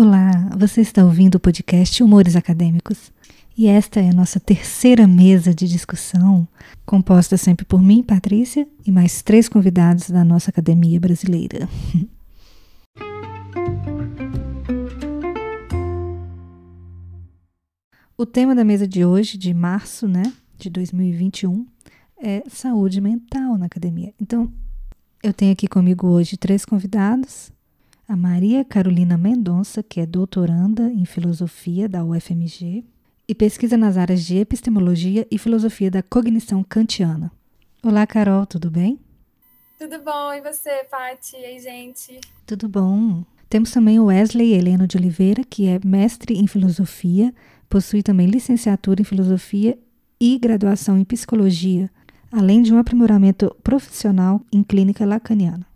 Olá, você está ouvindo o podcast Humores Acadêmicos. E esta é a nossa terceira mesa de discussão, composta sempre por mim, Patrícia, e mais três convidados da nossa academia brasileira. O tema da mesa de hoje, de março, né, de 2021, é saúde mental na academia. Então, eu tenho aqui comigo hoje três convidados a Maria Carolina Mendonça, que é doutoranda em filosofia da UFMG e pesquisa nas áreas de epistemologia e filosofia da cognição kantiana. Olá, Carol, tudo bem? Tudo bom, e você, Paty? E aí, gente? Tudo bom. Temos também o Wesley Heleno de Oliveira, que é mestre em filosofia, possui também licenciatura em filosofia e graduação em psicologia, além de um aprimoramento profissional em clínica lacaniana.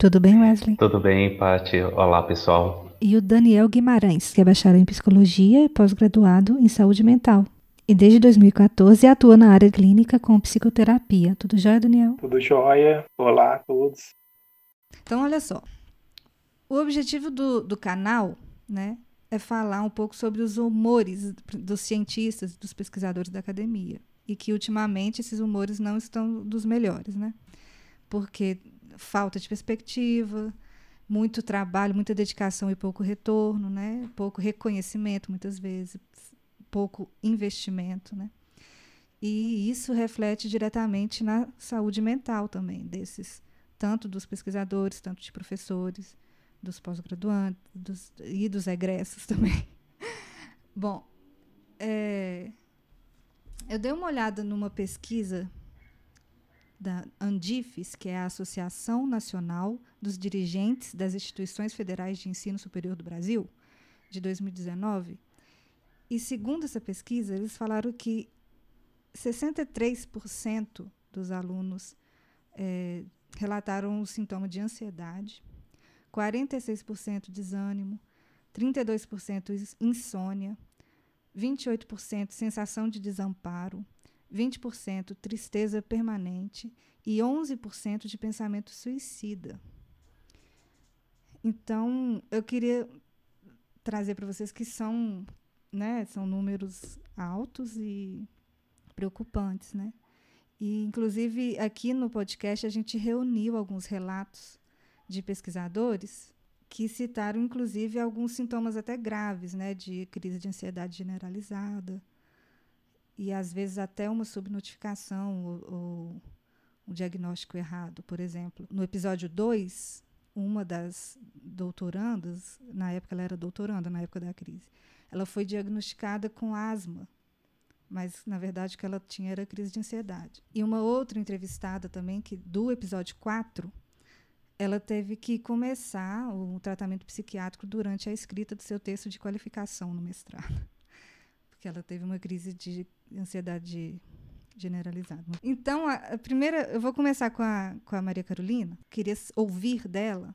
Tudo bem, Wesley? Tudo bem, Paty. Olá, pessoal. E o Daniel Guimarães, que é bacharel em psicologia e pós-graduado em saúde mental. E desde 2014 atua na área clínica com psicoterapia. Tudo jóia, Daniel? Tudo jóia. Olá a todos. Então, olha só. O objetivo do, do canal, né, é falar um pouco sobre os humores dos cientistas, dos pesquisadores da academia. E que ultimamente esses humores não estão dos melhores, né? Porque falta de perspectiva, muito trabalho, muita dedicação e pouco retorno, né? Pouco reconhecimento muitas vezes, pouco investimento, né? E isso reflete diretamente na saúde mental também desses, tanto dos pesquisadores, tanto de professores, dos pós-graduantes dos, e dos egressos também. Bom, é, eu dei uma olhada numa pesquisa da Andifes, que é a Associação Nacional dos Dirigentes das Instituições Federais de Ensino Superior do Brasil, de 2019. E segundo essa pesquisa, eles falaram que 63% dos alunos é, relataram o sintoma de ansiedade, 46% desânimo, 32% insônia, 28% sensação de desamparo, 20% tristeza permanente e 11% de pensamento suicida. Então, eu queria trazer para vocês que são, né, são números altos e preocupantes, né? E inclusive aqui no podcast a gente reuniu alguns relatos de pesquisadores que citaram inclusive alguns sintomas até graves, né, de crise de ansiedade generalizada, e às vezes até uma subnotificação ou, ou um diagnóstico errado. Por exemplo, no episódio 2, uma das doutorandas, na época ela era doutoranda, na época da crise, ela foi diagnosticada com asma, mas na verdade o que ela tinha era crise de ansiedade. E uma outra entrevistada também, que do episódio 4, ela teve que começar o tratamento psiquiátrico durante a escrita do seu texto de qualificação no mestrado porque ela teve uma crise de ansiedade generalizada. Então, a, a, primeira, eu vou começar com a, com a Maria Carolina. Queria ouvir dela,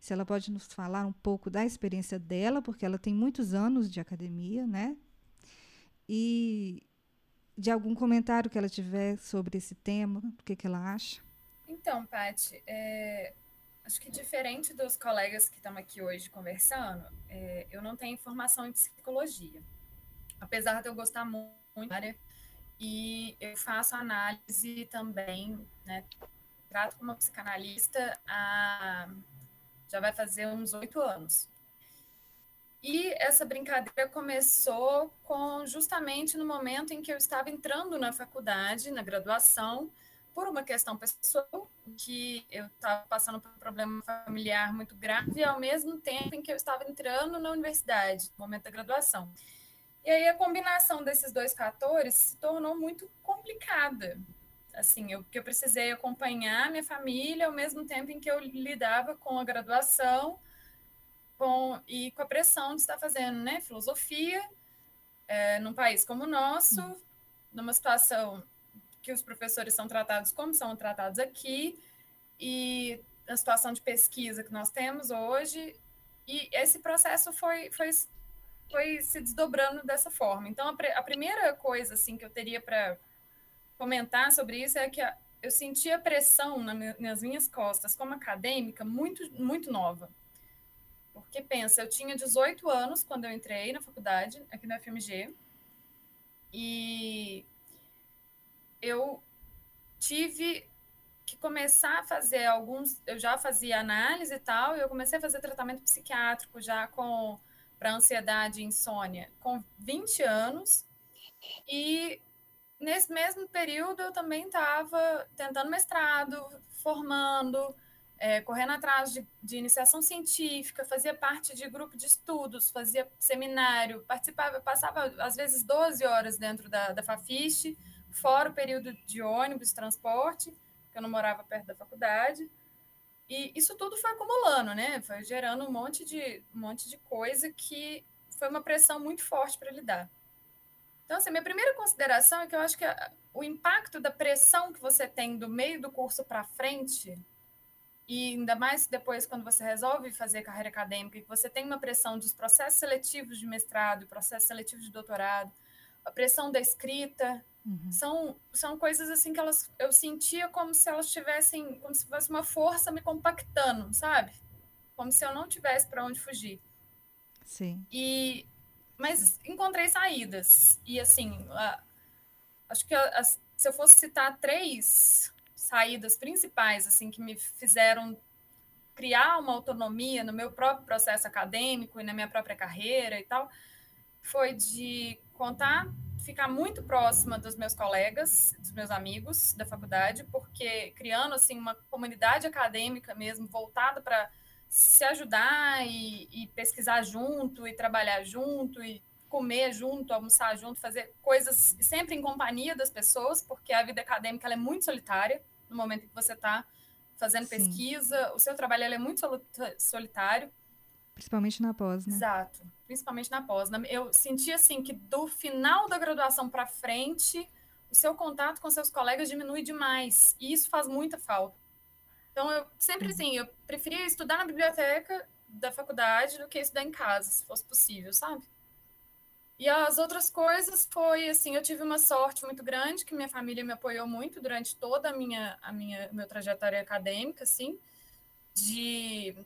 se ela pode nos falar um pouco da experiência dela, porque ela tem muitos anos de academia, né? E de algum comentário que ela tiver sobre esse tema, o que, que ela acha. Então, Paty, é, acho que diferente dos colegas que estão aqui hoje conversando, é, eu não tenho formação em psicologia apesar de eu gostar muito da área, e eu faço análise também, né? Trato como psicanalista há, já vai fazer uns oito anos. E essa brincadeira começou com justamente no momento em que eu estava entrando na faculdade, na graduação, por uma questão pessoal, que eu estava passando por um problema familiar muito grave, ao mesmo tempo em que eu estava entrando na universidade, no momento da graduação. E aí a combinação desses dois fatores se tornou muito complicada. Assim, eu, porque eu precisei acompanhar minha família ao mesmo tempo em que eu lidava com a graduação com, e com a pressão de estar fazendo né, filosofia é, num país como o nosso, hum. numa situação que os professores são tratados como são tratados aqui, e a situação de pesquisa que nós temos hoje. E esse processo foi, foi foi se desdobrando dessa forma. Então, a, a primeira coisa assim que eu teria para comentar sobre isso é que a, eu senti a pressão na, nas minhas costas como acadêmica muito muito nova. Porque pensa, eu tinha 18 anos quando eu entrei na faculdade, aqui na FMG, e eu tive que começar a fazer alguns. Eu já fazia análise e tal, e eu comecei a fazer tratamento psiquiátrico já com para ansiedade e insônia com 20 anos. E nesse mesmo período eu também estava tentando mestrado, formando, é, correndo atrás de, de, iniciação científica, fazia parte de grupo de estudos, fazia seminário, participava, passava às vezes 12 horas dentro da, da Fafiche, fora o período de ônibus, transporte, que eu não morava perto da faculdade. E isso tudo foi acumulando, né? Foi gerando um monte de, um monte de coisa que foi uma pressão muito forte para lidar. Então, assim, minha primeira consideração é que eu acho que a, o impacto da pressão que você tem do meio do curso para frente, e ainda mais depois quando você resolve fazer carreira acadêmica, que você tem uma pressão dos processos seletivos de mestrado, processos seletivos de doutorado, a pressão da escrita, uhum. são, são coisas assim que elas, eu sentia como se elas tivessem, como se fosse uma força me compactando, sabe? Como se eu não tivesse para onde fugir. Sim. E mas encontrei saídas. E assim, a, acho que a, a, se eu fosse citar três saídas principais assim que me fizeram criar uma autonomia no meu próprio processo acadêmico e na minha própria carreira e tal, foi de contar, ficar muito próxima dos meus colegas, dos meus amigos da faculdade, porque criando assim uma comunidade acadêmica mesmo voltada para se ajudar e, e, pesquisar junto, e trabalhar junto, e comer junto, almoçar junto, fazer coisas sempre em companhia das pessoas, porque a vida acadêmica é muito solitária no momento em que você está fazendo Sim. pesquisa, o seu trabalho é muito solitário. Principalmente na pós, né? Exato, principalmente na pós. Eu senti assim que do final da graduação para frente, o seu contato com seus colegas diminui demais, e isso faz muita falta. Então, eu sempre, assim, eu preferia estudar na biblioteca da faculdade do que estudar em casa, se fosse possível, sabe? E as outras coisas foi, assim, eu tive uma sorte muito grande, que minha família me apoiou muito durante toda a minha, a minha, minha trajetória acadêmica, assim, de...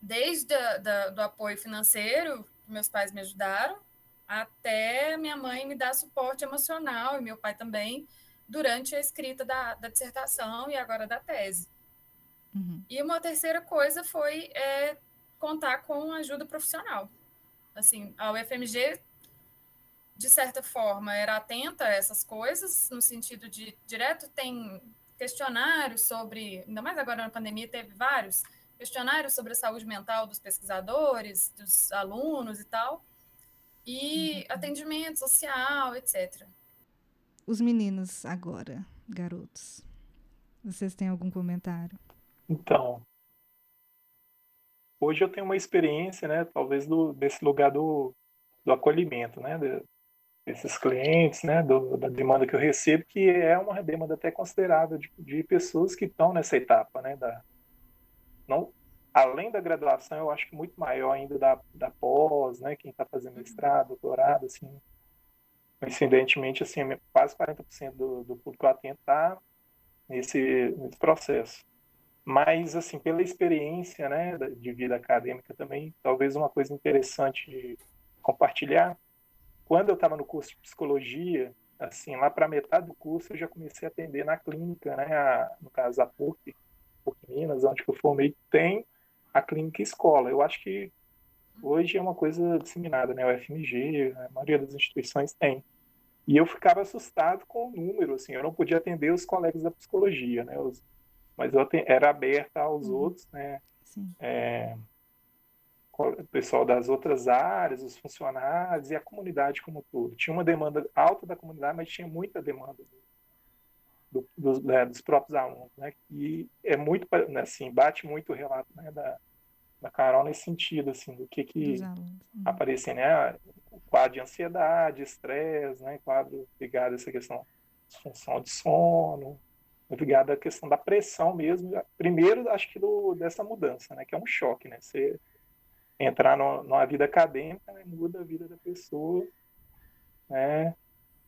Desde a, da, do apoio financeiro, meus pais me ajudaram, até minha mãe me dar suporte emocional, e meu pai também, durante a escrita da, da dissertação e agora da tese. Uhum. E uma terceira coisa foi é, contar com ajuda profissional. Assim, a UFMG, de certa forma, era atenta a essas coisas, no sentido de, direto tem questionários sobre, ainda mais agora na pandemia, teve vários questionários sobre a saúde mental dos pesquisadores, dos alunos e tal, e uhum. atendimento social, etc os meninos agora, garotos? Vocês têm algum comentário? Então, hoje eu tenho uma experiência, né, talvez do, desse lugar do, do acolhimento, né, de, desses clientes, né, do, da demanda que eu recebo, que é uma demanda até considerável de, de pessoas que estão nessa etapa, né, da, não, além da graduação, eu acho que muito maior ainda da, da pós, né, quem está fazendo mestrado, doutorado, assim, coincidentemente, assim, quase 40% do, do público atendo está nesse, nesse processo. Mas, assim, pela experiência né, de vida acadêmica também, talvez uma coisa interessante de compartilhar. Quando eu estava no curso de psicologia, assim, lá para metade do curso eu já comecei a atender na clínica, né, a, no caso a PUC, PUC Minas, onde eu formei, tem a clínica escola. Eu acho que hoje é uma coisa disseminada, né? O FMG, a maioria das instituições tem. E eu ficava assustado com o número, assim, eu não podia atender os colegas da psicologia, né? Os, mas eu era aberta aos uhum. outros, né? É, o pessoal das outras áreas, os funcionários e a comunidade como todo. Tinha uma demanda alta da comunidade, mas tinha muita demanda do, do, dos, né, dos próprios alunos, né? E é muito, né, assim, bate muito o relato né, da, da Carol nesse sentido, assim, do que que uhum. aparecia, né? O quadro de ansiedade, estresse, né? Quadro ligado a essa questão de função de sono, ligado à questão da pressão mesmo. Primeiro, acho que do, dessa mudança, né? Que é um choque, né? Você entrar no, numa vida acadêmica, né? muda a vida da pessoa, né?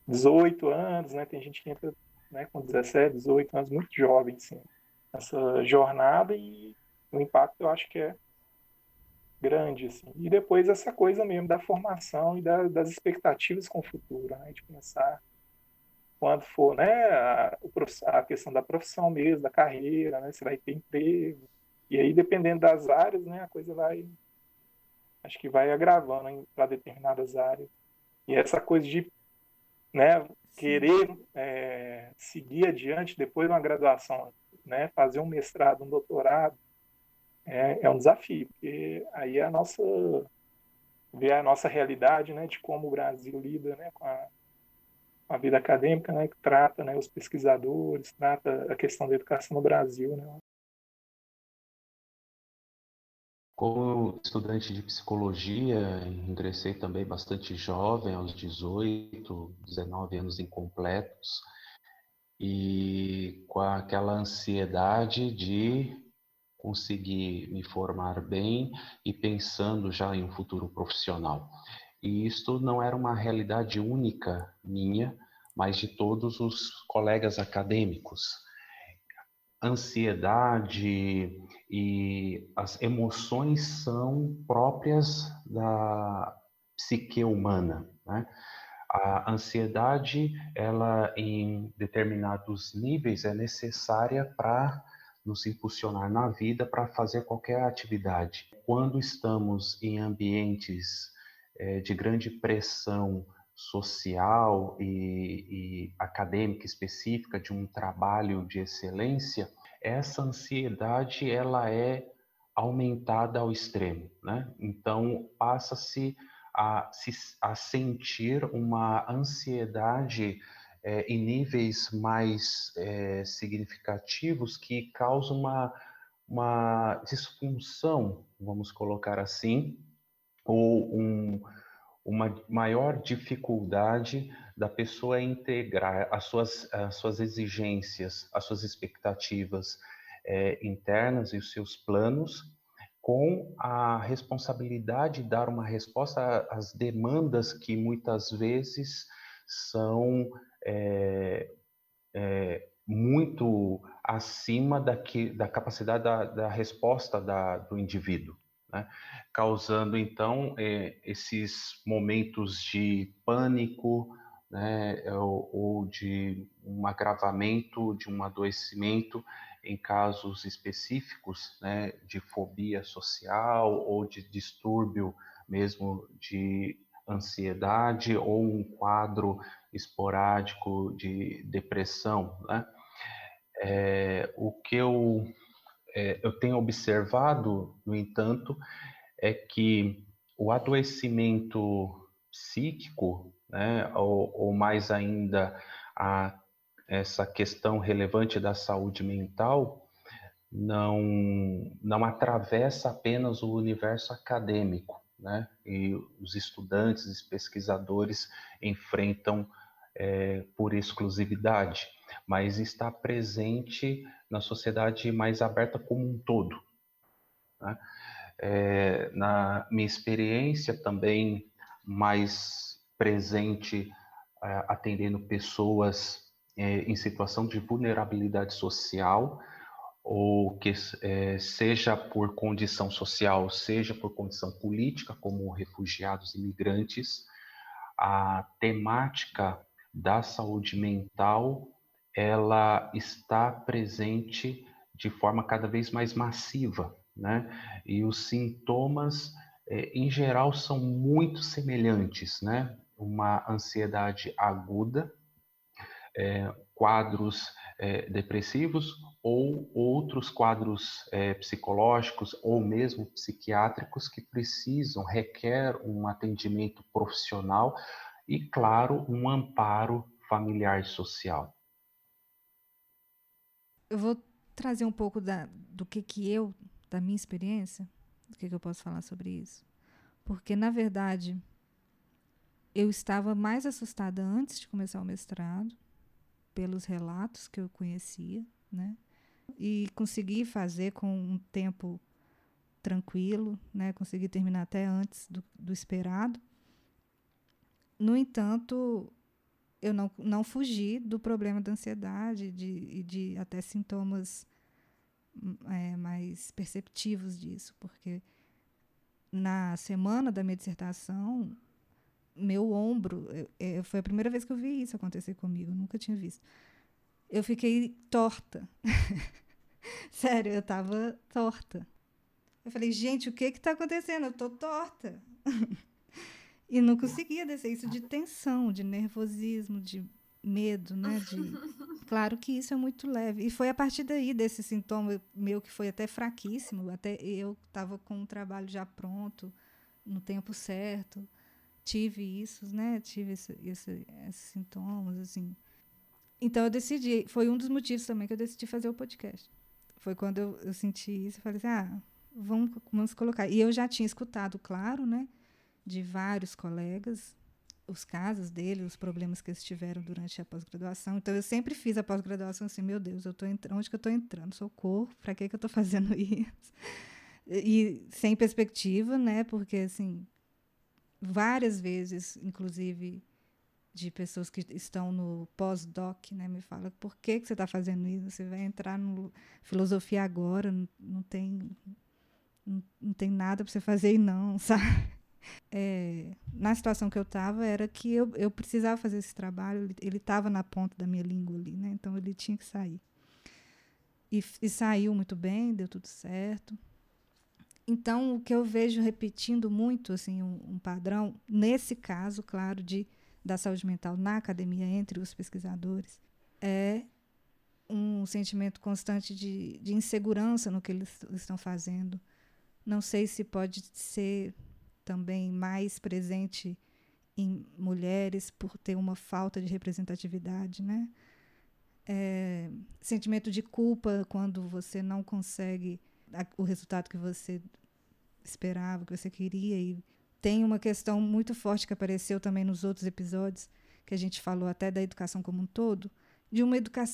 18 anos, né? Tem gente que entra né, com 17, 18 anos, muito jovem, assim, essa jornada e o impacto eu acho que é grande, assim. E depois essa coisa mesmo da formação e da, das expectativas com o futuro, né? De pensar quando for, né, a, a, questão da profissão mesmo, da carreira, né? Você vai ter emprego. E aí, dependendo das áreas, né, a coisa vai, acho que vai agravando para determinadas áreas. E essa coisa de, né, querer é, seguir adiante depois de uma graduação, né, fazer um mestrado, um doutorado, é, é um desafio, porque aí é a nossa ver a nossa realidade, né, de como o Brasil lida, né, com a, com a vida acadêmica, né, que trata, né, os pesquisadores, trata a questão da educação no Brasil, né. Como estudante de psicologia, ingressei também bastante jovem, aos 18, 19 anos incompletos, e com aquela ansiedade de conseguir me formar bem e pensando já em um futuro profissional. E isto não era uma realidade única minha, mas de todos os colegas acadêmicos. Ansiedade e as emoções são próprias da psique humana, né? A ansiedade, ela em determinados níveis é necessária para nos impulsionar na vida para fazer qualquer atividade. Quando estamos em ambientes é, de grande pressão social e, e acadêmica específica de um trabalho de excelência, essa ansiedade ela é aumentada ao extremo, né? Então passa-se a, a sentir uma ansiedade é, em níveis mais é, significativos que causam uma, uma disfunção, vamos colocar assim, ou um, uma maior dificuldade da pessoa integrar as suas, as suas exigências, as suas expectativas é, internas e os seus planos com a responsabilidade de dar uma resposta às demandas que muitas vezes são é, é, muito acima daqui, da capacidade da, da resposta da, do indivíduo, né? causando então é, esses momentos de pânico, né, ou, ou, de um agravamento de um adoecimento em casos específicos, né, de fobia social ou de distúrbio mesmo de ansiedade ou um quadro esporádico de depressão? É, o que eu, é, eu tenho observado, no entanto, é que o adoecimento psíquico, né, ou, ou mais ainda a, essa questão relevante da saúde mental, não, não atravessa apenas o universo acadêmico, né? E os estudantes e pesquisadores enfrentam é, por exclusividade, mas está presente na sociedade mais aberta como um todo. Né? É, na minha experiência também mais presente é, atendendo pessoas é, em situação de vulnerabilidade social, ou que é, seja por condição social, seja por condição política, como refugiados e imigrantes, a temática da saúde mental ela está presente de forma cada vez mais massiva, né? E os sintomas, é, em geral, são muito semelhantes, né? Uma ansiedade aguda, é, quadros é, depressivos ou outros quadros psicológicos ou mesmo psiquiátricos que precisam, requer um atendimento profissional e, claro, um amparo familiar e social. Eu vou trazer um pouco da, do que, que eu, da minha experiência, do que, que eu posso falar sobre isso. Porque, na verdade, eu estava mais assustada antes de começar o mestrado pelos relatos que eu conhecia, né? E consegui fazer com um tempo tranquilo, né? Consegui terminar até antes do, do esperado. No entanto, eu não, não fugi do problema da ansiedade e de, de até sintomas hum, é, mais perceptivos disso, porque na semana da minha dissertação, meu ombro, foi a primeira vez que eu vi isso acontecer comigo, eu nunca tinha visto. Eu fiquei torta. Sério, eu tava torta. Eu falei, gente, o que que tá acontecendo? Eu tô torta. e não conseguia descer isso de tensão, de nervosismo, de medo, né? De... Claro que isso é muito leve. E foi a partir daí, desse sintoma meu que foi até fraquíssimo, até eu estava com o trabalho já pronto, no tempo certo, tive isso, né? Tive esse, esse, esses sintomas, assim. Então eu decidi, foi um dos motivos também que eu decidi fazer o podcast. Foi quando eu, eu senti isso, eu falei assim, ah, vamos, vamos colocar. E eu já tinha escutado, claro, né? De vários colegas, os casos dele, os problemas que eles tiveram durante a pós-graduação. Então, eu sempre fiz a pós-graduação assim, meu Deus, eu tô entrando, onde que eu estou entrando? Socorro, para que, que eu estou fazendo isso? E sem perspectiva, né? Porque, assim, várias vezes, inclusive, de pessoas que estão no pós-doc, né? Me fala, por que, que você está fazendo isso? Você vai entrar no filosofia agora, não, não tem... Não, não tem nada para você fazer e não, sabe? É, na situação que eu estava era que eu, eu precisava fazer esse trabalho, ele estava na ponta da minha língua ali, né? Então ele tinha que sair. E, e saiu muito bem, deu tudo certo. Então, o que eu vejo repetindo muito, assim, um, um, padrão, nesse caso, claro, de, da saúde mental na academia, entre os pesquisadores, é um sentimento constante de, de insegurança no que eles estão fazendo. Não sei se pode ser também mais presente em mulheres por ter uma falta de representatividade, né? É, sentimento de culpa quando você não consegue o resultado que você esperava, que você queria e tem uma questão muito forte que apareceu também nos outros episódios que a gente falou até da educação como um todo, de uma, educa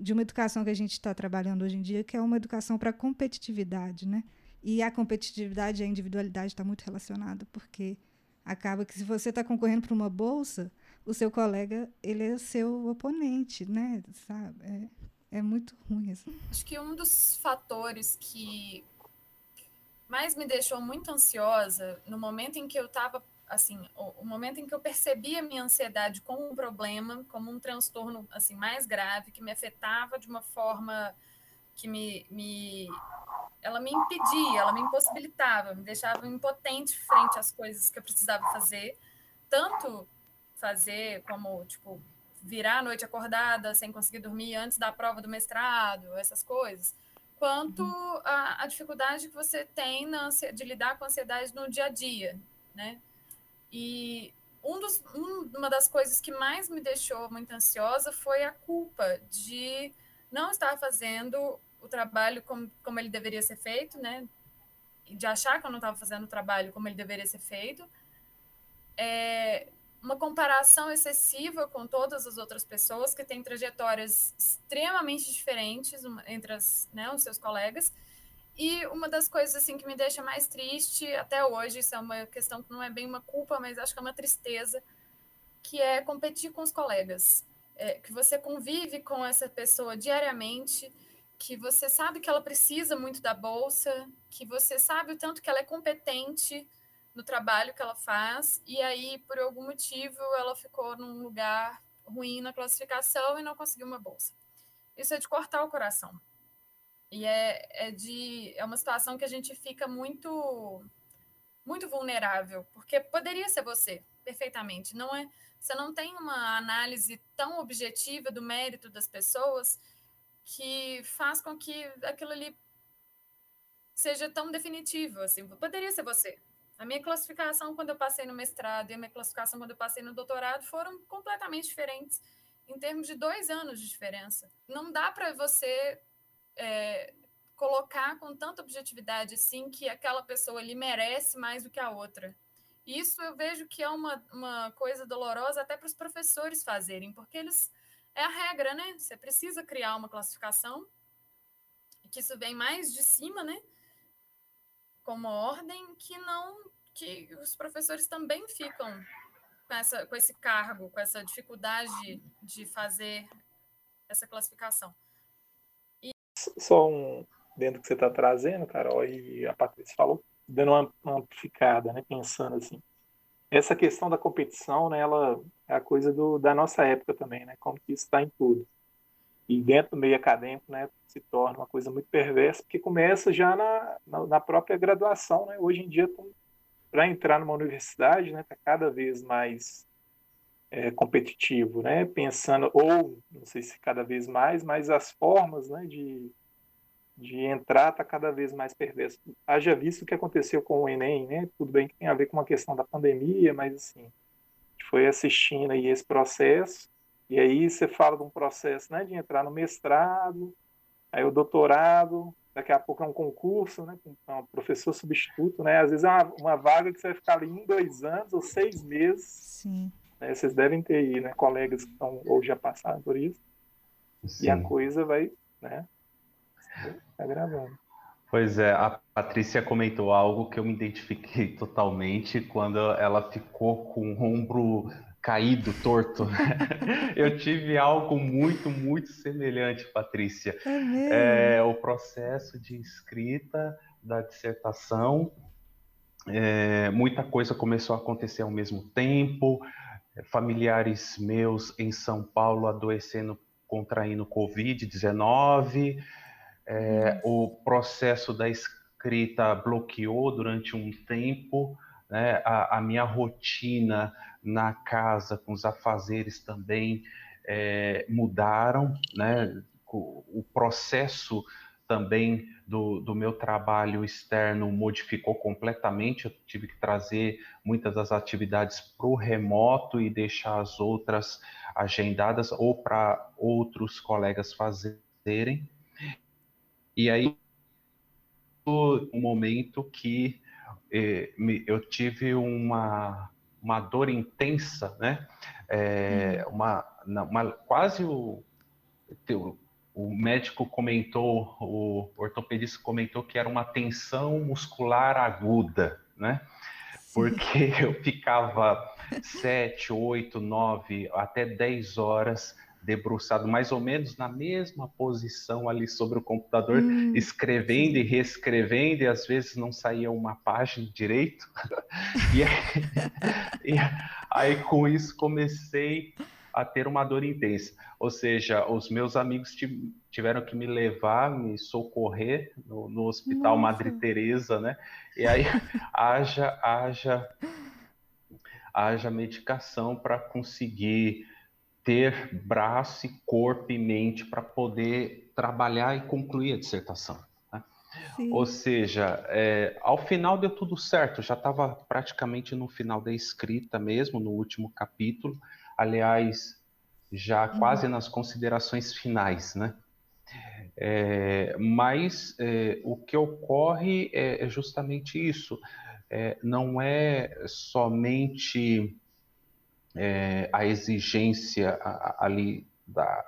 de uma educação que a gente está trabalhando hoje em dia, que é uma educação para competitividade, né? E a competitividade e a individualidade está muito relacionada, porque acaba que se você está concorrendo para uma bolsa, o seu colega ele é seu oponente, né? Sabe? É, é muito ruim. Assim. Acho que um dos fatores que mais me deixou muito ansiosa no momento em que eu estava assim, o, o, momento em que eu percebi a minha ansiedade como um problema, como um transtorno assim mais grave que me afetava de uma forma que me, me ela me impedia, ela me impossibilitava, me deixava impotente frente às coisas que eu precisava fazer, tanto fazer como tipo virar a noite acordada sem conseguir dormir antes da prova do mestrado, essas coisas, quanto uhum. a, a dificuldade que você tem na, de lidar com a ansiedade no dia a dia, né? E um dos, um, uma das coisas que mais me deixou muito ansiosa foi a culpa de não estar fazendo o trabalho como, como ele deveria ser feito, né? De achar que eu não estava fazendo o trabalho como ele deveria ser feito. É uma comparação excessiva com todas as outras pessoas que têm trajetórias extremamente diferentes entre as, né, os seus colegas. E uma das coisas assim que me deixa mais triste até hoje, isso é uma questão que não é bem uma culpa, mas acho que é uma tristeza, que é competir com os colegas. É, que você convive com essa pessoa diariamente, que você sabe que ela precisa muito da bolsa, que você sabe o tanto que ela é competente no trabalho que ela faz, e aí, por algum motivo, ela ficou num lugar ruim na classificação e não conseguiu uma bolsa. Isso é de cortar o coração. E é, é, de, é uma situação que a gente fica muito muito vulnerável, porque poderia ser você, perfeitamente. Não é, você não tem uma análise tão objetiva do mérito das pessoas que faz com que aquilo ali seja tão definitivo, assim, poderia ser você. A minha classificação quando eu passei no mestrado e a minha classificação quando eu passei no doutorado foram completamente diferentes, em termos de dois anos de diferença. Não dá para você é, colocar com tanta objetividade assim que aquela pessoa ali merece mais do que a outra. Isso eu vejo que é uma, uma coisa dolorosa até para os professores fazerem, porque eles é a regra, né? Você precisa criar uma classificação, que isso vem mais de cima, né? Como ordem, que não. que os professores também ficam com, essa, com esse cargo, com essa dificuldade de fazer essa classificação. E... Só um, dentro do que você está trazendo, Carol, e a Patrícia falou, dando uma amplificada, né, pensando assim. Essa questão da competição, né, ela é a coisa do, da nossa época também, né, como que isso está em tudo. E dentro do meio acadêmico, né, se torna uma coisa muito perversa, porque começa já na, na, na própria graduação, né, hoje em dia, para entrar numa universidade, né, está cada vez mais é, competitivo, né, pensando, ou, não sei se cada vez mais, mas as formas, né, de de entrar está cada vez mais perverso. Haja visto o que aconteceu com o Enem, né? Tudo bem que tem a ver com uma questão da pandemia, mas assim, a gente foi assistindo aí esse processo, e aí você fala de um processo, né, de entrar no mestrado, aí o doutorado, daqui a pouco é um concurso, né, com um professor substituto, né? Às vezes é uma, uma vaga que você vai ficar ali em dois anos ou seis meses. Sim. Né? Vocês devem ter aí, né, colegas que estão ou já passaram por isso. Sim. E a coisa vai, né? Tá gravando. Pois é, a Patrícia comentou algo que eu me identifiquei totalmente quando ela ficou com o ombro caído, torto. eu tive algo muito, muito semelhante, Patrícia. É, é o processo de escrita da dissertação. É, muita coisa começou a acontecer ao mesmo tempo. Familiares meus em São Paulo adoecendo, contraindo Covid-19 é, o processo da escrita bloqueou durante um tempo, né? a, a, minha rotina na casa com os afazeres também é, mudaram, né? o, o processo também do, do, meu trabalho externo modificou completamente. Eu tive que trazer muitas das atividades para o remoto e deixar as outras agendadas ou para outros colegas fazerem. E aí, um momento que eh, me, eu tive uma, uma dor intensa, né? É, uma, uma, quase o, o médico comentou, o ortopedista comentou que era uma tensão muscular aguda, né? Porque eu ficava sete, oito, nove, até dez horas debruçado mais ou menos na mesma posição ali sobre o computador, hum, escrevendo e reescrevendo, e às vezes não saía uma página direito. e, aí, e aí, com isso, comecei a ter uma dor intensa. Ou seja, os meus amigos tiveram que me levar, me socorrer no, no Hospital Nossa. Madre Teresa, né? E aí, haja, haja, haja medicação para conseguir ter braço, corpo e mente para poder trabalhar e concluir a dissertação. Né? Ou seja, é, ao final deu tudo certo, já estava praticamente no final da escrita mesmo, no último capítulo, aliás, já uhum. quase nas considerações finais, né? É, mas é, o que ocorre é, é justamente isso, é, não é somente é, a exigência ali da,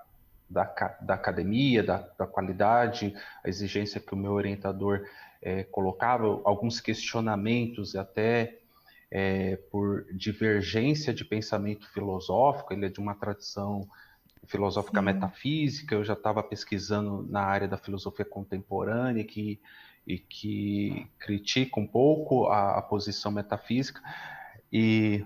da, da academia, da, da, qualidade, a exigência que o meu orientador é, colocava, alguns questionamentos até é, por divergência de pensamento filosófico, ele é de uma tradição filosófica Sim. metafísica, eu já estava pesquisando na área da filosofia contemporânea que, e que critica um pouco a, a posição metafísica, e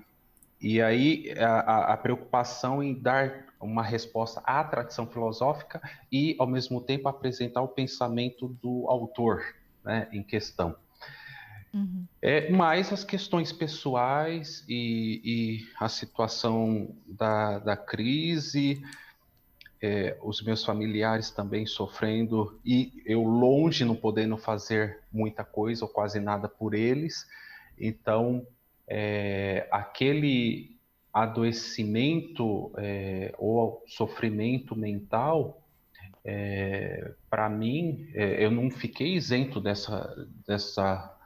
e aí a, a, preocupação em dar uma resposta à tradição filosófica e, ao mesmo tempo, apresentar o pensamento do autor né, em questão. Uhum. É, mais as questões pessoais e, e a situação da, da crise, é, os meus familiares também sofrendo e eu longe não podendo fazer muita coisa ou quase nada por eles. Então, é, aquele adoecimento é, ou sofrimento mental, é, para mim, é, eu não fiquei isento dessa, dessa,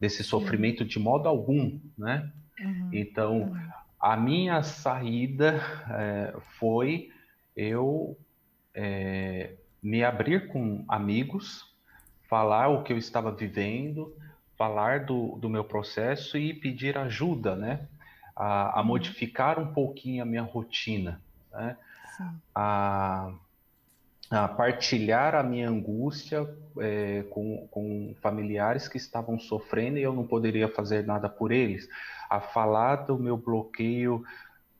desse sofrimento de modo algum, né? Uhum. Então, a minha saída é, foi eu é, me abrir com amigos, falar o que eu estava vivendo, falar do, do meu processo e pedir ajuda, né? A, a uhum. modificar um pouquinho a minha rotina, né? A, a partilhar a minha angústia é, com, com familiares que estavam sofrendo e eu não poderia fazer nada por eles, a falar do meu bloqueio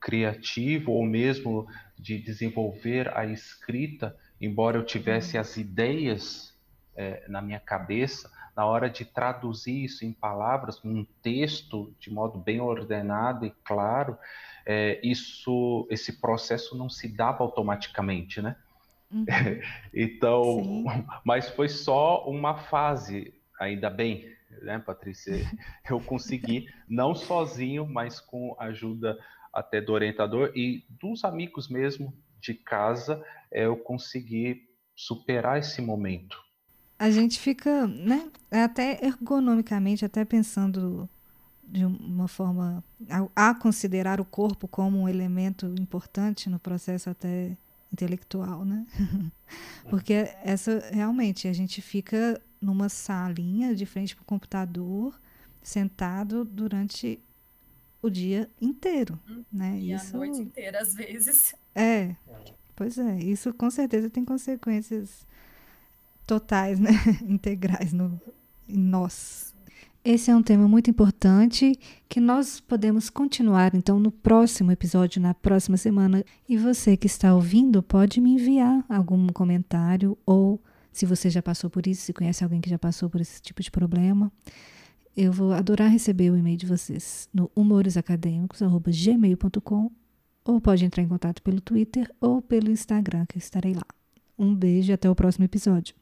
criativo ou mesmo de desenvolver a escrita, embora eu tivesse as ideias é, na minha cabeça, na hora de traduzir isso em palavras, num texto de modo bem ordenado e claro, é, isso, esse processo não se dava automaticamente, né? Uhum. então, Sim. mas foi só uma fase, ainda bem, né, Patrícia? Eu consegui, não sozinho, mas com a ajuda até do orientador e dos amigos mesmo de casa, é, eu consegui superar esse momento. A gente fica, né, até ergonomicamente, até pensando de uma forma a, a considerar o corpo como um elemento importante no processo até intelectual, né? Porque essa realmente a gente fica numa salinha de frente para o computador, sentado durante o dia inteiro, hum, né? E isso... a noite inteira às vezes. É. Pois é, isso com certeza tem consequências totais, né? Integrais no em nós. Esse é um tema muito importante que nós podemos continuar então no próximo episódio, na próxima semana. E você que está ouvindo pode me enviar algum comentário ou se você já passou por isso, se conhece alguém que já passou por esse tipo de problema. Eu vou adorar receber o e-mail de vocês no humoresacadêmicos.gmail.com ou pode entrar em contato pelo Twitter ou pelo Instagram, que eu estarei lá. Um beijo e até o próximo episódio.